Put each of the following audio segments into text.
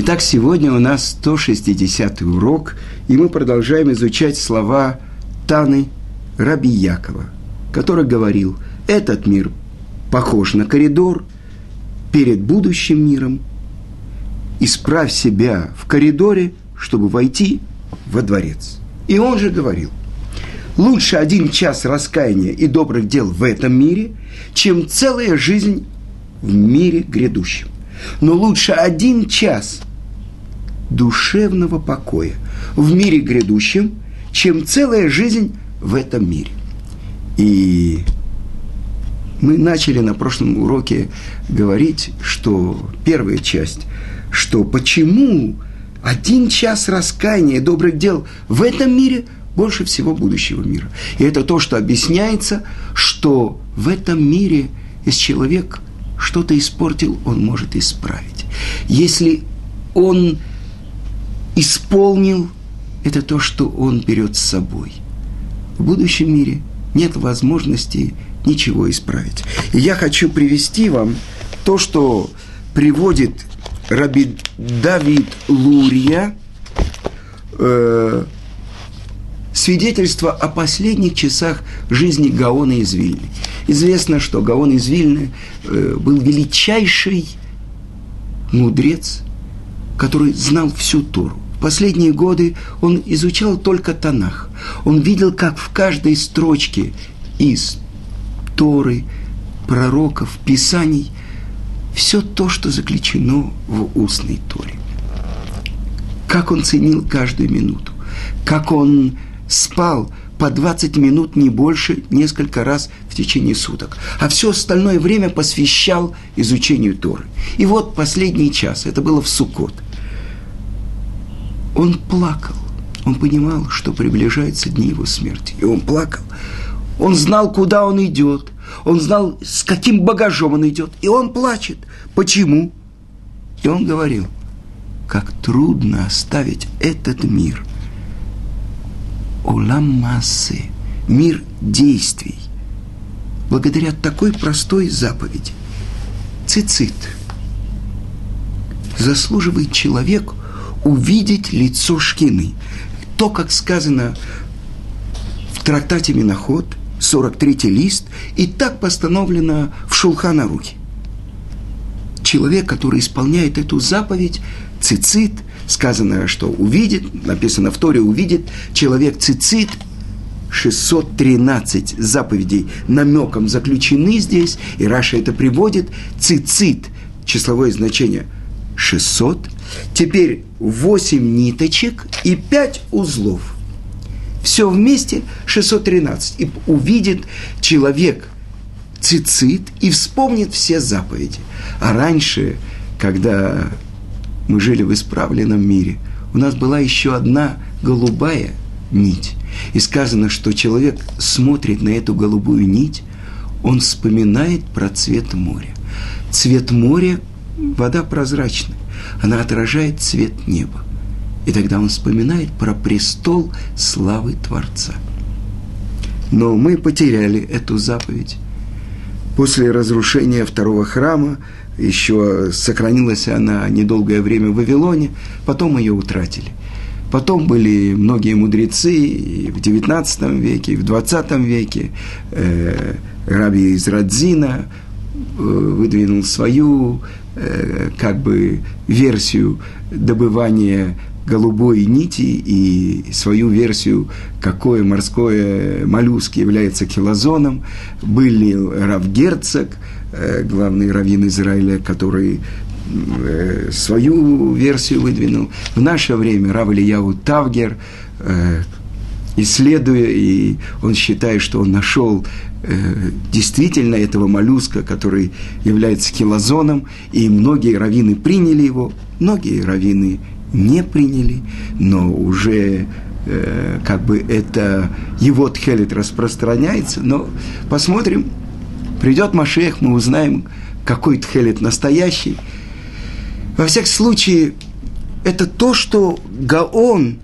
Итак, сегодня у нас 160 урок, и мы продолжаем изучать слова Таны Раби Якова, который говорил, этот мир похож на коридор перед будущим миром. Исправь себя в коридоре, чтобы войти во дворец. И он же говорил, лучше один час раскаяния и добрых дел в этом мире, чем целая жизнь в мире грядущем. Но лучше один час душевного покоя в мире грядущем, чем целая жизнь в этом мире. И мы начали на прошлом уроке говорить, что первая часть, что почему один час раскаяния и добрых дел в этом мире больше всего будущего мира. И это то, что объясняется, что в этом мире, если человек что-то испортил, он может исправить. Если он исполнил, это то, что он берет с собой. В будущем мире нет возможности ничего исправить. И я хочу привести вам то, что приводит Раби Давид Лурия, э, свидетельство о последних часах жизни Гаона из Вильны. Известно, что Гаон из Вильны э, был величайший мудрец, который знал всю Тору. Последние годы он изучал только Танах. Он видел, как в каждой строчке из Торы, пророков, Писаний все то, что заключено в устной Торе. Как он ценил каждую минуту, как он спал по 20 минут, не больше, несколько раз в течение суток. А все остальное время посвящал изучению Торы. И вот последний час, это было в Суккот – он плакал. Он понимал, что приближаются дни его смерти. И он плакал. Он знал, куда он идет. Он знал, с каким багажом он идет. И он плачет. Почему? И он говорил, как трудно оставить этот мир. Улам массы, мир действий. Благодаря такой простой заповеди. Цицит. Заслуживает человек – увидеть лицо Шкины. То, как сказано в трактате Миноход, 43 лист, и так постановлено в Шулхана Рухе. Человек, который исполняет эту заповедь, цицит, сказано, что увидит, написано в Торе, увидит, человек цицит, 613 заповедей намеком заключены здесь, и Раша это приводит, цицит, числовое значение 600, Теперь 8 ниточек и 5 узлов. Все вместе 613. И увидит человек цицит и вспомнит все заповеди. А раньше, когда мы жили в исправленном мире, у нас была еще одна голубая нить. И сказано, что человек смотрит на эту голубую нить, он вспоминает про цвет моря. Цвет моря – вода прозрачная она отражает цвет неба. И тогда он вспоминает про престол славы Творца. Но мы потеряли эту заповедь. После разрушения второго храма еще сохранилась она недолгое время в Вавилоне, потом ее утратили. Потом были многие мудрецы и в XIX веке, и в XX веке. Э, Раби из Радзина э, выдвинул свою Э, как бы версию добывания голубой нити и свою версию, какое морское моллюск является килозоном. Были Равгерцог, э, главный раввин Израиля, который э, свою версию выдвинул. В наше время Рав Ильяу Тавгер, исследуя, и он считает, что он нашел э, действительно этого моллюска, который является хилозоном, и многие раввины приняли его, многие раввины не приняли, но уже э, как бы это его тхелет распространяется, но посмотрим, придет Машех, мы узнаем, какой тхелет настоящий. Во всяком случае, это то, что Гаон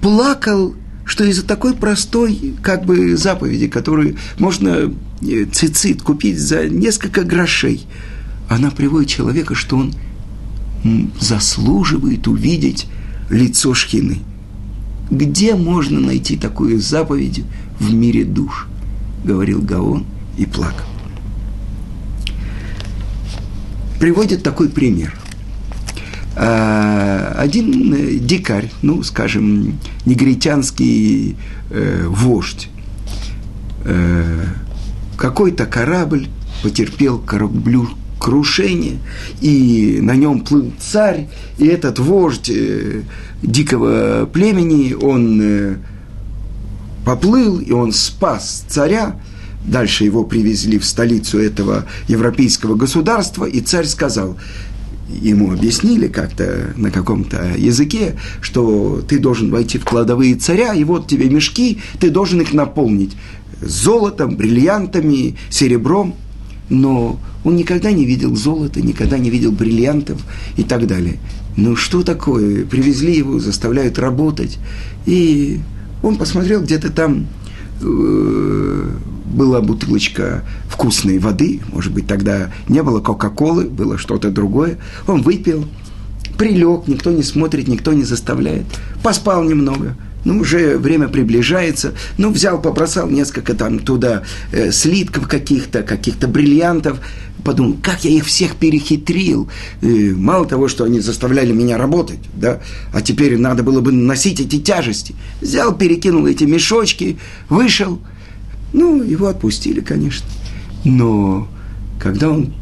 плакал что из-за такой простой как бы заповеди, которую можно э, цицит купить за несколько грошей, она приводит человека, что он заслуживает увидеть лицо Шхины. Где можно найти такую заповедь в мире душ? Говорил Гаон и плакал. Приводит такой пример. А, один э, дикарь, ну, скажем, негритянский э, вождь, э, какой-то корабль потерпел кораблю крушение, и на нем плыл царь, и этот вождь э, дикого племени, он э, поплыл, и он спас царя. Дальше его привезли в столицу этого европейского государства, и царь сказал, ему объяснили как-то на каком-то языке, что ты должен войти в кладовые царя, и вот тебе мешки, ты должен их наполнить золотом, бриллиантами, серебром. Но он никогда не видел золота, никогда не видел бриллиантов и так далее. Ну что такое? Привезли его, заставляют работать. И он посмотрел где-то там э, была бутылочка вкусной воды, может быть, тогда не было Кока-Колы, было что-то другое. Он выпил, прилег, никто не смотрит, никто не заставляет. Поспал немного – ну, уже время приближается. Ну, взял, побросал несколько там туда э, слитков каких-то, каких-то бриллиантов. Подумал, как я их всех перехитрил. И мало того, что они заставляли меня работать, да, а теперь надо было бы носить эти тяжести. Взял, перекинул эти мешочки, вышел. Ну, его отпустили, конечно. Но когда он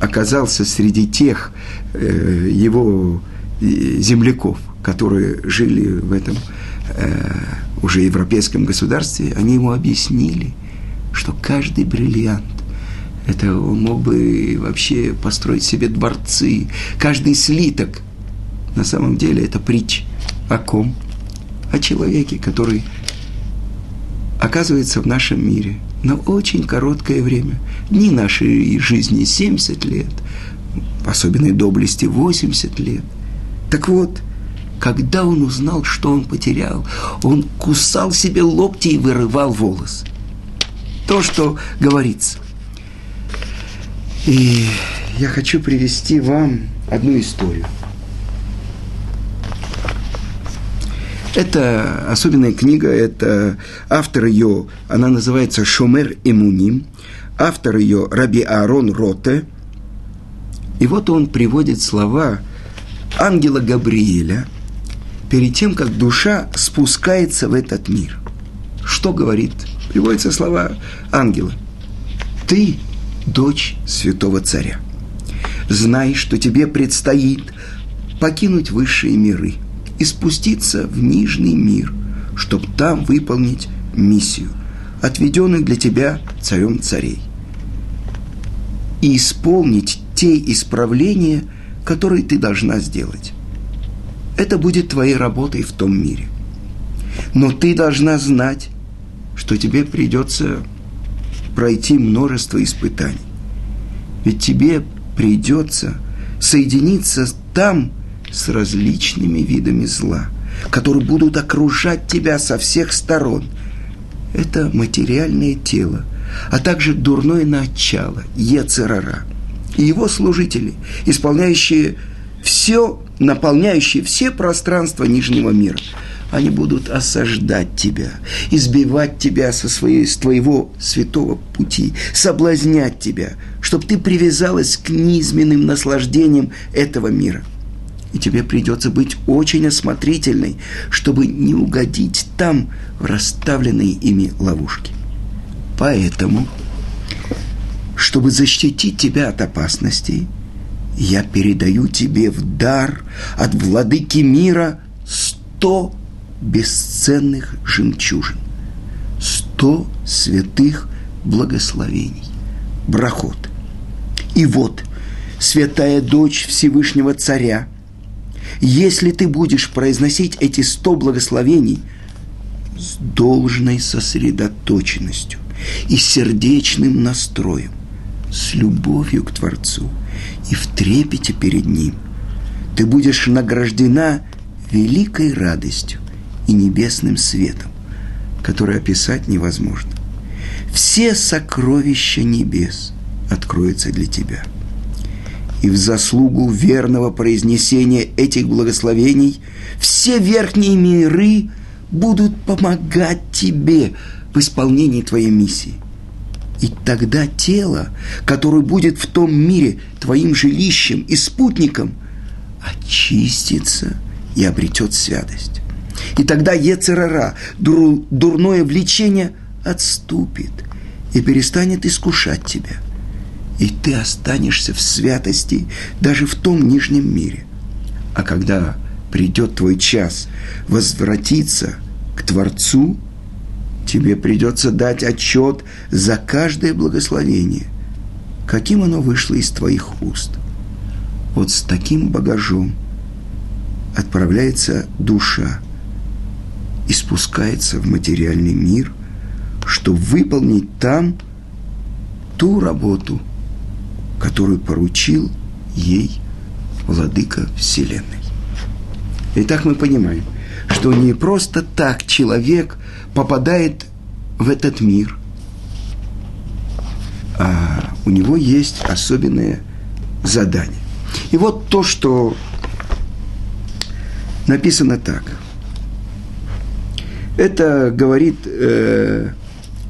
оказался среди тех э, его э, земляков, которые жили в этом э, уже европейском государстве, они ему объяснили, что каждый бриллиант, это он мог бы вообще построить себе дворцы, каждый слиток, на самом деле это притч о ком? О человеке, который оказывается в нашем мире на очень короткое время. Дни нашей жизни 70 лет, особенной доблести 80 лет. Так вот – когда он узнал, что он потерял, он кусал себе локти и вырывал волос. То, что говорится. И я хочу привести вам одну историю. Это особенная книга, это автор ее, она называется «Шумер Эмуним», автор ее Раби Аарон Роте. И вот он приводит слова ангела Габриэля – перед тем, как душа спускается в этот мир. Что говорит? Приводятся слова ангела. Ты дочь святого царя. Знай, что тебе предстоит покинуть высшие миры и спуститься в нижний мир, чтобы там выполнить миссию, отведенную для тебя царем царей, и исполнить те исправления, которые ты должна сделать. Это будет твоей работой в том мире. Но ты должна знать, что тебе придется пройти множество испытаний. Ведь тебе придется соединиться там с различными видами зла, которые будут окружать тебя со всех сторон. Это материальное тело, а также дурное начало, Ецерара, и его служители, исполняющие все, наполняющие все пространства Нижнего мира. Они будут осаждать тебя, избивать тебя со своей, с твоего святого пути, соблазнять тебя, чтобы ты привязалась к низменным наслаждениям этого мира. И тебе придется быть очень осмотрительной, чтобы не угодить там в расставленные ими ловушки. Поэтому, чтобы защитить тебя от опасностей – я передаю тебе в дар от владыки мира сто бесценных жемчужин, сто святых благословений, брахот. И вот, святая дочь Всевышнего Царя, если ты будешь произносить эти сто благословений с должной сосредоточенностью и сердечным настроем, с любовью к Творцу – и в трепете перед Ним. Ты будешь награждена великой радостью и небесным светом, который описать невозможно. Все сокровища небес откроются для тебя. И в заслугу верного произнесения этих благословений все верхние миры будут помогать тебе в исполнении твоей миссии. И тогда тело, которое будет в том мире твоим жилищем и спутником, очистится и обретет святость. И тогда Ецерара, дур, дурное влечение, отступит и перестанет искушать тебя. И ты останешься в святости даже в том нижнем мире. А когда придет твой час возвратиться к Творцу, тебе придется дать отчет за каждое благословение, каким оно вышло из твоих уст. Вот с таким багажом отправляется душа и спускается в материальный мир, чтобы выполнить там ту работу, которую поручил ей владыка Вселенной. Итак, мы понимаем, что не просто так человек попадает в этот мир, а у него есть особенное задание. И вот то, что написано так. Это говорит э,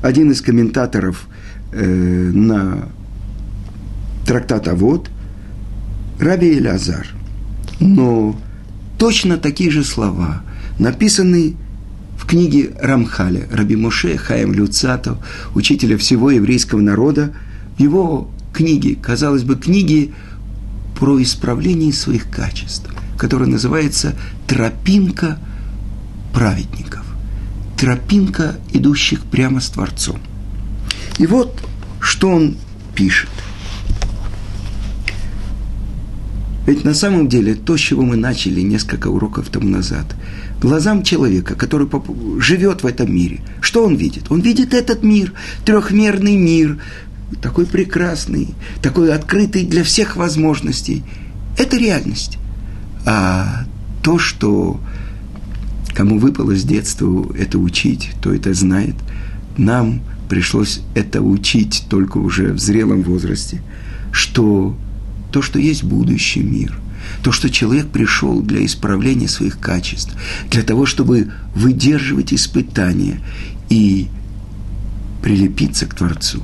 один из комментаторов э, на трактат Авод, Раби Элязар. Но точно такие же слова написаны в книге Рамхаля, Раби Моше Хаем Люцатов, учителя всего еврейского народа, в его книге, казалось бы, книге про исправление своих качеств, которая называется «Тропинка праведников», тропинка, идущих прямо с Творцом. И вот, что он пишет. Ведь на самом деле то, с чего мы начали несколько уроков тому назад, глазам человека, который живет в этом мире, что он видит? Он видит этот мир, трехмерный мир, такой прекрасный, такой открытый для всех возможностей. Это реальность. А то, что кому выпало с детства это учить, то это знает. Нам пришлось это учить только уже в зрелом возрасте, что то, что есть будущий мир, то, что человек пришел для исправления своих качеств, для того, чтобы выдерживать испытания и прилепиться к Творцу.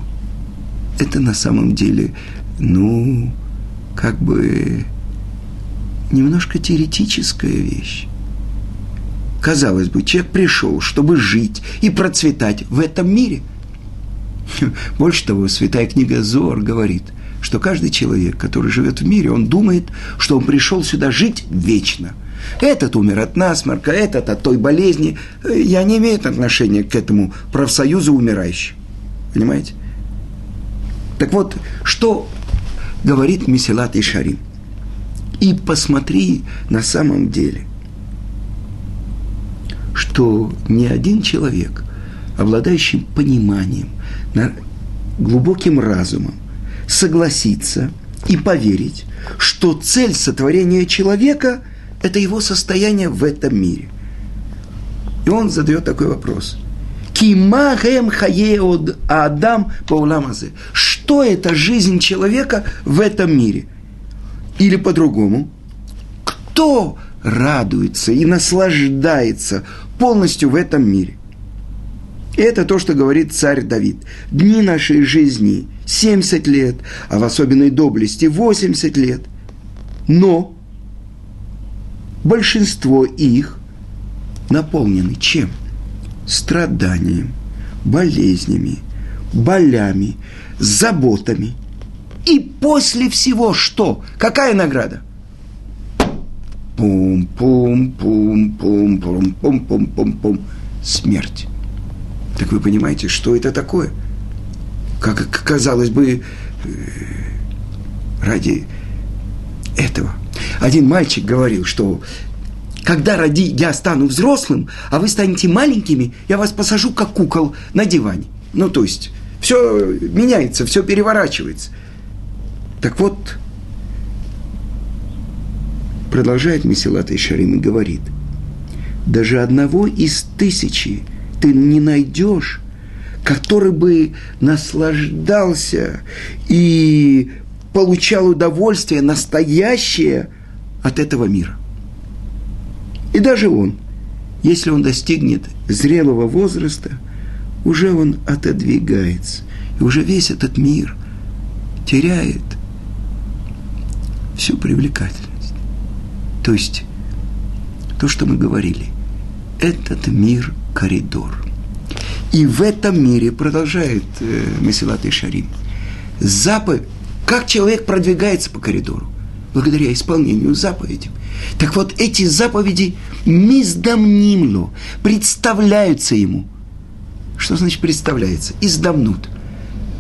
Это на самом деле, ну, как бы немножко теоретическая вещь. Казалось бы, человек пришел, чтобы жить и процветать в этом мире. Больше того, святая книга Зор говорит – что каждый человек, который живет в мире, он думает, что он пришел сюда жить вечно. Этот умер от насморка, этот от той болезни. Я не имею отношения к этому профсоюзу умирающих. Понимаете? Так вот, что говорит Месилат и Шарим? И посмотри на самом деле, что ни один человек, обладающий пониманием, глубоким разумом, согласиться и поверить, что цель сотворения человека – это его состояние в этом мире. И он задает такой вопрос. Кимахем хаеод Адам пауламазе. Что это жизнь человека в этом мире? Или по-другому, кто радуется и наслаждается полностью в этом мире? И это то, что говорит царь Давид. Дни нашей жизни 70 лет, а в особенной доблести 80 лет. Но большинство их наполнены чем? Страданием, болезнями, болями, заботами. И после всего что? Какая награда? Пум-пум-пум-пум-пум-пум-пум-пум. Смерть. Так вы понимаете, что это такое? Как казалось бы, э, ради этого. Один мальчик говорил, что когда ради я стану взрослым, а вы станете маленькими, я вас посажу как кукол на диване. Ну, то есть, все меняется, все переворачивается. Так вот, продолжает Месилат Ишарим и говорит, даже одного из тысячи ты не найдешь, который бы наслаждался и получал удовольствие настоящее от этого мира. И даже он, если он достигнет зрелого возраста, уже он отодвигается. И уже весь этот мир теряет всю привлекательность. То есть, то, что мы говорили, этот мир – коридор. И в этом мире, продолжает э, Месилат и Шарим, заповедь, как человек продвигается по коридору? Благодаря исполнению заповедей. Так вот, эти заповеди миздамнимло, представляются ему. Что значит представляется? Издамнут.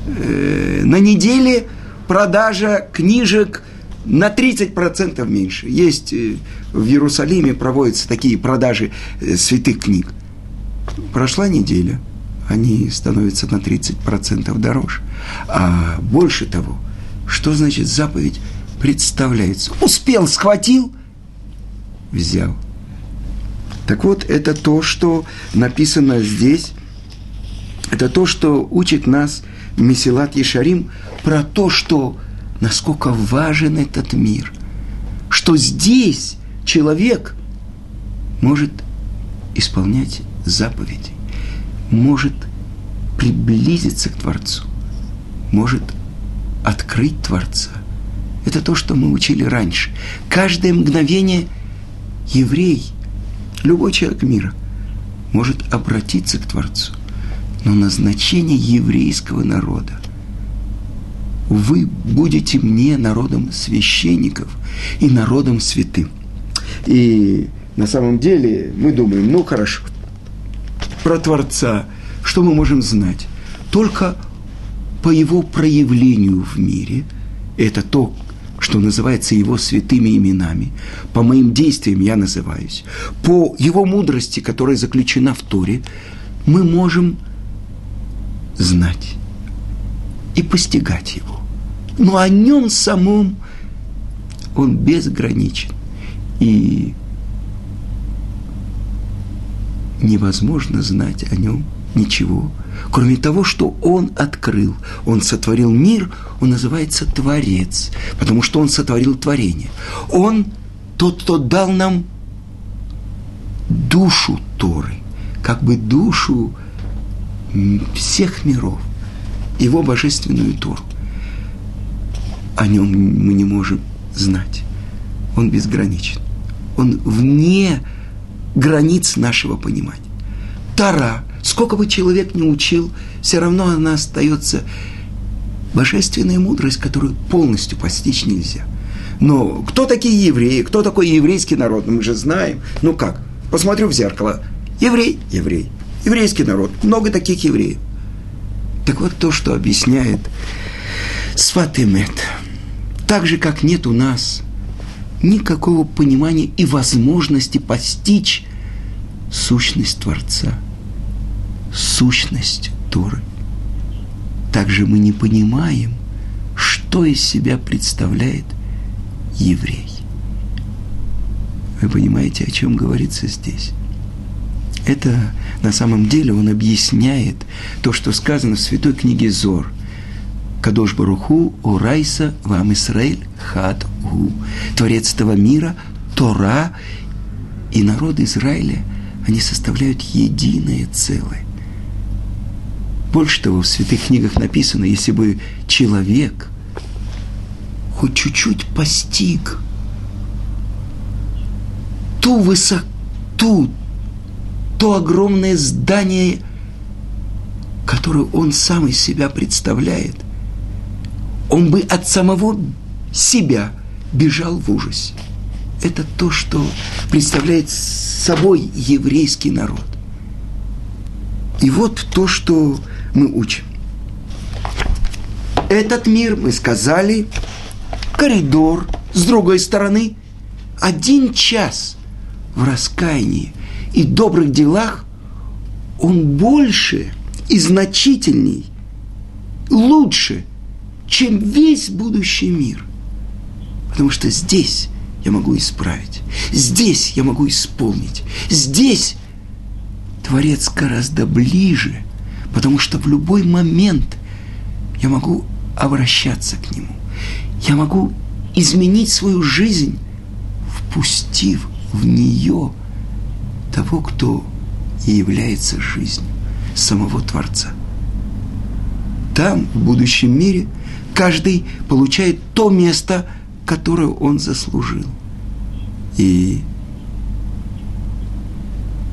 Э, на неделе продажа книжек на 30% меньше. Есть э, в Иерусалиме проводятся такие продажи э, святых книг. Прошла неделя, они становятся на 30% дороже. А больше того, что значит заповедь представляется? Успел, схватил, взял. Так вот, это то, что написано здесь, это то, что учит нас Месилат Ешарим про то, что насколько важен этот мир, что здесь человек может исполнять заповеди, может приблизиться к Творцу, может открыть Творца. Это то, что мы учили раньше. Каждое мгновение еврей, любой человек мира, может обратиться к Творцу. Но назначение еврейского народа вы будете мне народом священников и народом святым. И на самом деле мы думаем, ну хорошо, про Творца, что мы можем знать? Только по его проявлению в мире, это то, что называется его святыми именами, по моим действиям я называюсь, по его мудрости, которая заключена в Торе, мы можем знать и постигать его. Но о нем самом он безграничен. И невозможно знать о нем ничего, кроме того, что он открыл. Он сотворил мир, он называется Творец, потому что он сотворил творение. Он тот, кто дал нам душу Торы, как бы душу всех миров, его божественную Тору о нем мы не можем знать. Он безграничен. Он вне границ нашего понимания. Тара, сколько бы человек ни учил, все равно она остается божественная мудрость, которую полностью постичь нельзя. Но кто такие евреи, кто такой еврейский народ, мы же знаем. Ну как, посмотрю в зеркало. Еврей, еврей, еврейский народ, много таких евреев. Так вот то, что объясняет Сватымет – так же, как нет у нас никакого понимания и возможности постичь сущность Творца, сущность Торы. Также мы не понимаем, что из себя представляет еврей. Вы понимаете, о чем говорится здесь? Это на самом деле он объясняет то, что сказано в святой книге Зор – Кадош Баруху, Урайса, Вам Исраиль, Хад У. Творец этого мира, Тора и народ Израиля, они составляют единое целое. Больше того, в святых книгах написано, если бы человек хоть чуть-чуть постиг ту высоту, то огромное здание, которое он сам из себя представляет – он бы от самого себя бежал в ужасе. Это то, что представляет собой еврейский народ. И вот то, что мы учим. Этот мир, мы сказали, коридор, с другой стороны, один час в раскаянии и добрых делах, он больше и значительней, лучше – чем весь будущий мир. Потому что здесь я могу исправить, здесь я могу исполнить, здесь Творец гораздо ближе, потому что в любой момент я могу обращаться к Нему. Я могу изменить свою жизнь, впустив в нее того, кто и является жизнью самого Творца. Там, в будущем мире, каждый получает то место, которое он заслужил. И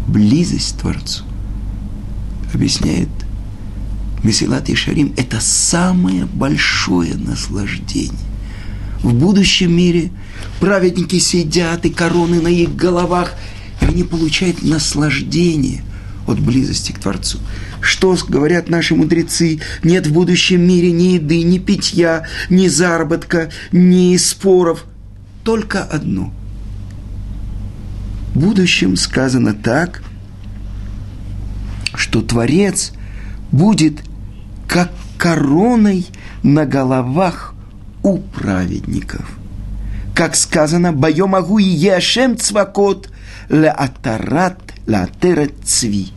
близость Творцу объясняет Месилат и Шарим, это самое большое наслаждение. В будущем мире праведники сидят, и короны на их головах, и они получают наслаждение от близости к Творцу. Что говорят наши мудрецы? Нет в будущем мире ни еды, ни питья, ни заработка, ни споров. Только одно. В будущем сказано так, что Творец будет как короной на головах у праведников. Как сказано, «Бое могу и ешем цвакот ле атарат ле атерет цви».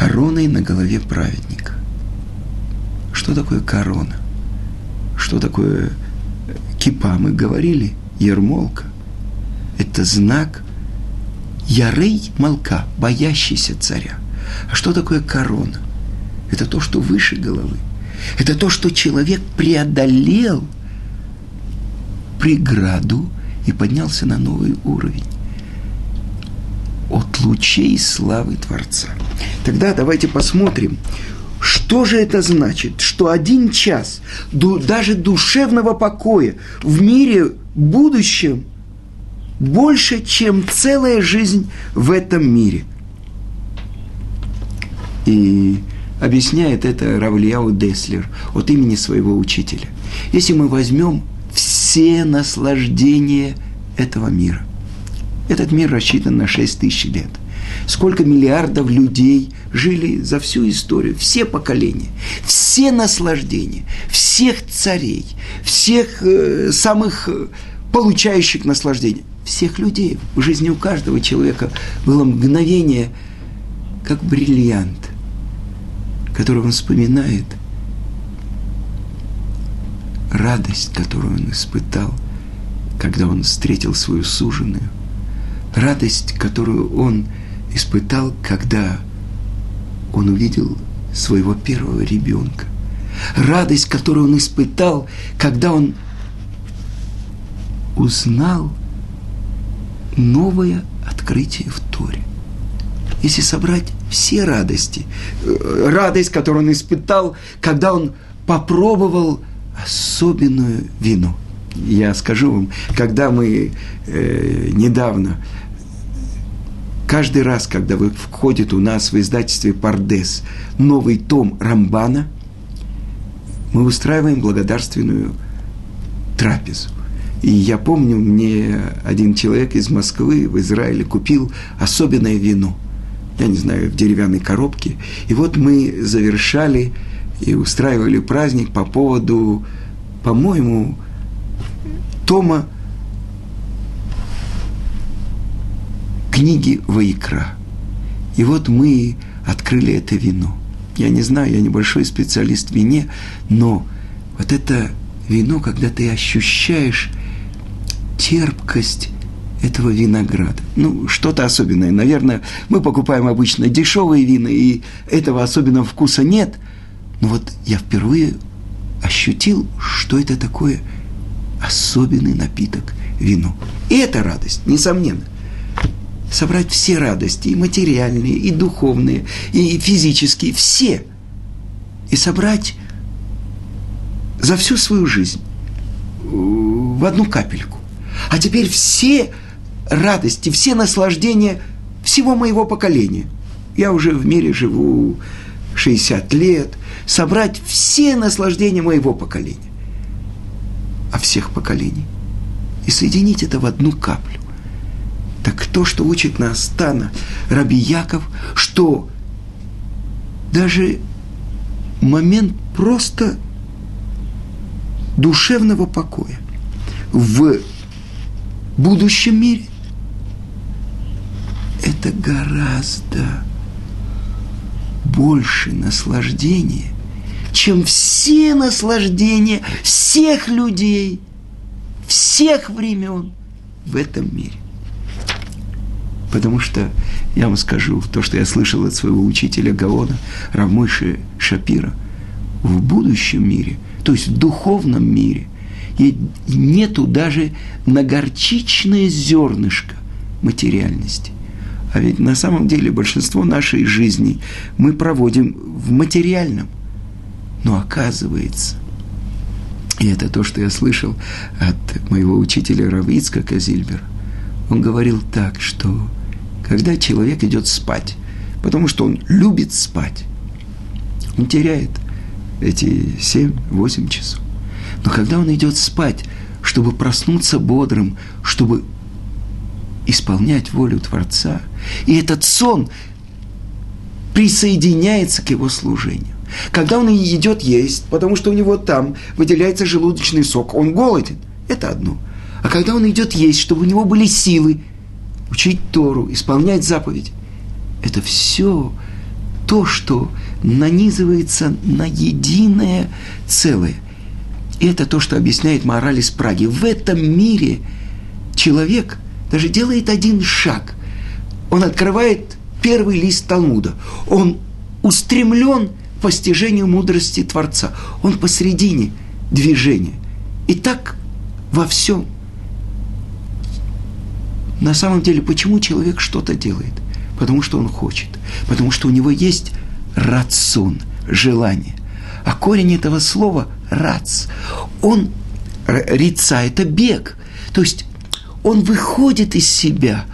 Короной на голове праведника. Что такое корона? Что такое кипа? Мы говорили, ермолка. Это знак Ярей Малка, боящийся царя. А что такое корона? Это то, что выше головы. Это то, что человек преодолел преграду и поднялся на новый уровень от лучей славы Творца. Тогда давайте посмотрим, что же это значит, что один час даже душевного покоя в мире будущем больше, чем целая жизнь в этом мире. И объясняет это Равлияу Деслер от имени своего учителя. Если мы возьмем все наслаждения этого мира, этот мир рассчитан на 6 тысяч лет. Сколько миллиардов людей жили за всю историю, все поколения, все наслаждения, всех царей, всех э, самых э, получающих наслаждения, всех людей. В жизни у каждого человека было мгновение, как бриллиант который он вспоминает, радость, которую он испытал, когда он встретил свою суженую, радость, которую он испытал, когда он увидел своего первого ребенка, радость, которую он испытал, когда он узнал новое открытие в Торе. Если собрать все радости. Э, радость, которую он испытал, когда он попробовал особенную вину. Я скажу вам, когда мы э, недавно, каждый раз, когда вы входит у нас в издательстве «Пардес» новый том Рамбана, мы устраиваем благодарственную трапезу. И я помню, мне один человек из Москвы в Израиле купил особенное вино – я не знаю, в деревянной коробке. И вот мы завершали и устраивали праздник по поводу, по-моему, тома книги Ваикра. И вот мы открыли это вино. Я не знаю, я небольшой специалист в вине, но вот это вино, когда ты ощущаешь терпкость этого винограда. Ну, что-то особенное. Наверное, мы покупаем обычно дешевые вина, и этого особенного вкуса нет. Но вот я впервые ощутил, что это такое особенный напиток – вино. И это радость, несомненно. Собрать все радости, и материальные, и духовные, и физические, все. И собрать за всю свою жизнь в одну капельку. А теперь все радости, все наслаждения всего моего поколения. Я уже в мире живу 60 лет, собрать все наслаждения моего поколения, а всех поколений, и соединить это в одну каплю. Так то, что учит нас Тана Раби Яков, что даже момент просто душевного покоя в будущем мире это гораздо больше наслаждения, чем все наслаждения всех людей, всех времен в этом мире. Потому что, я вам скажу, то, что я слышал от своего учителя Гаона, Рамыши Шапира, в будущем мире, то есть в духовном мире, нету даже на горчичное зернышко материальности. А ведь на самом деле большинство нашей жизни мы проводим в материальном. Но оказывается, и это то, что я слышал от моего учителя Равицка Казильбера, он говорил так, что когда человек идет спать, потому что он любит спать, он теряет эти 7-8 часов. Но когда он идет спать, чтобы проснуться бодрым, чтобы исполнять волю Творца, и этот сон присоединяется к его служению. Когда он идет есть, потому что у него там выделяется желудочный сок, он голоден, это одно. А когда он идет есть, чтобы у него были силы учить Тору, исполнять заповедь, это все то, что нанизывается на единое целое. И это то, что объясняет мораль из Праги. В этом мире человек даже делает один шаг. Он открывает первый лист Талмуда. Он устремлен постижению мудрости Творца. Он посередине движения. И так во всем. На самом деле, почему человек что-то делает? Потому что он хочет. Потому что у него есть рацун, желание. А корень этого слова – рац. Он, рица – это бег. То есть он выходит из себя.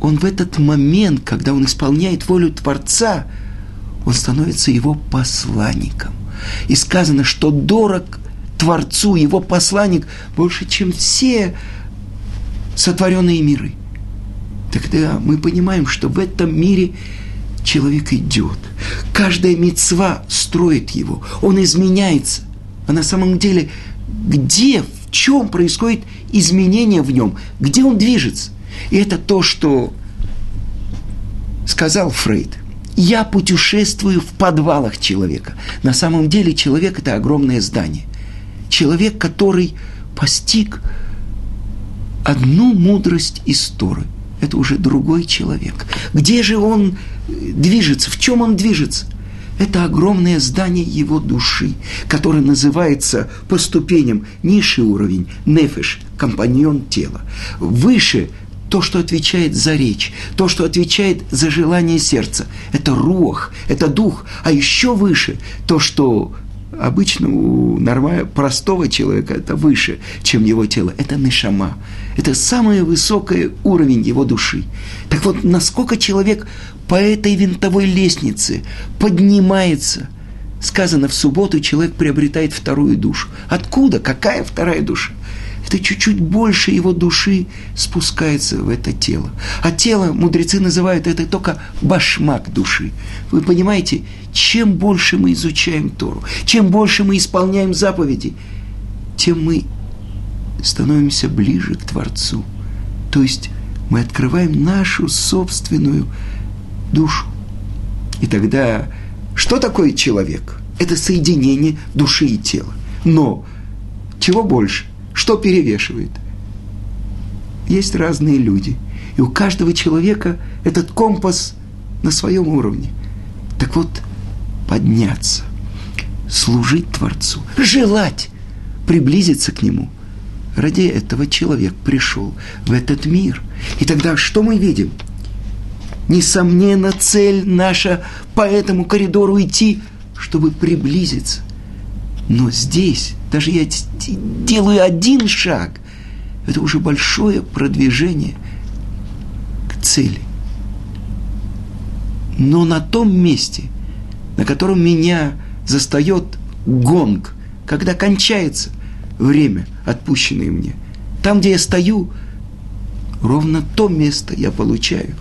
Он в этот момент, когда он исполняет волю Творца, он становится его посланником. И сказано, что дорог Творцу, его посланник, больше, чем все сотворенные миры. Тогда мы понимаем, что в этом мире человек идет. Каждая мецва строит его, он изменяется. А на самом деле, где, в чем происходит изменение в нем, где он движется? И это то, что сказал Фрейд. Я путешествую в подвалах человека. На самом деле человек – это огромное здание. Человек, который постиг одну мудрость истории – это уже другой человек. Где же он движется? В чем он движется? Это огромное здание его души, которое называется по ступеням низший уровень, нефиш, компаньон тела. Выше то, что отвечает за речь, то, что отвечает за желание сердца. Это рух, это дух. А еще выше то, что обычно у нормального, простого человека это выше, чем его тело. Это нишама. Это самый высокий уровень его души. Так вот, насколько человек по этой винтовой лестнице поднимается, сказано, в субботу человек приобретает вторую душу. Откуда? Какая вторая душа? это чуть-чуть больше его души спускается в это тело. А тело, мудрецы называют это только башмак души. Вы понимаете, чем больше мы изучаем Тору, чем больше мы исполняем заповеди, тем мы становимся ближе к Творцу. То есть мы открываем нашу собственную душу. И тогда что такое человек? Это соединение души и тела. Но чего больше? Что перевешивает? Есть разные люди. И у каждого человека этот компас на своем уровне. Так вот, подняться, служить Творцу, желать приблизиться к Нему. Ради этого человек пришел в этот мир. И тогда что мы видим? Несомненно, цель наша по этому коридору идти, чтобы приблизиться. Но здесь даже я делаю один шаг, это уже большое продвижение к цели. Но на том месте, на котором меня застает гонг, когда кончается время, отпущенное мне, там, где я стою, ровно то место я получаю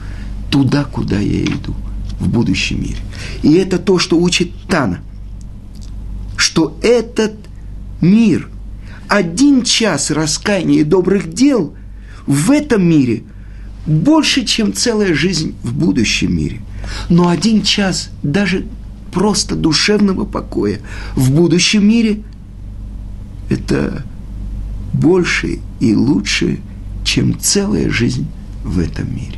туда, куда я иду, в будущем мире. И это то, что учит Тана, что этот мир. Один час раскаяния и добрых дел в этом мире больше, чем целая жизнь в будущем мире. Но один час даже просто душевного покоя в будущем мире, это больше и лучше, чем целая жизнь в этом мире.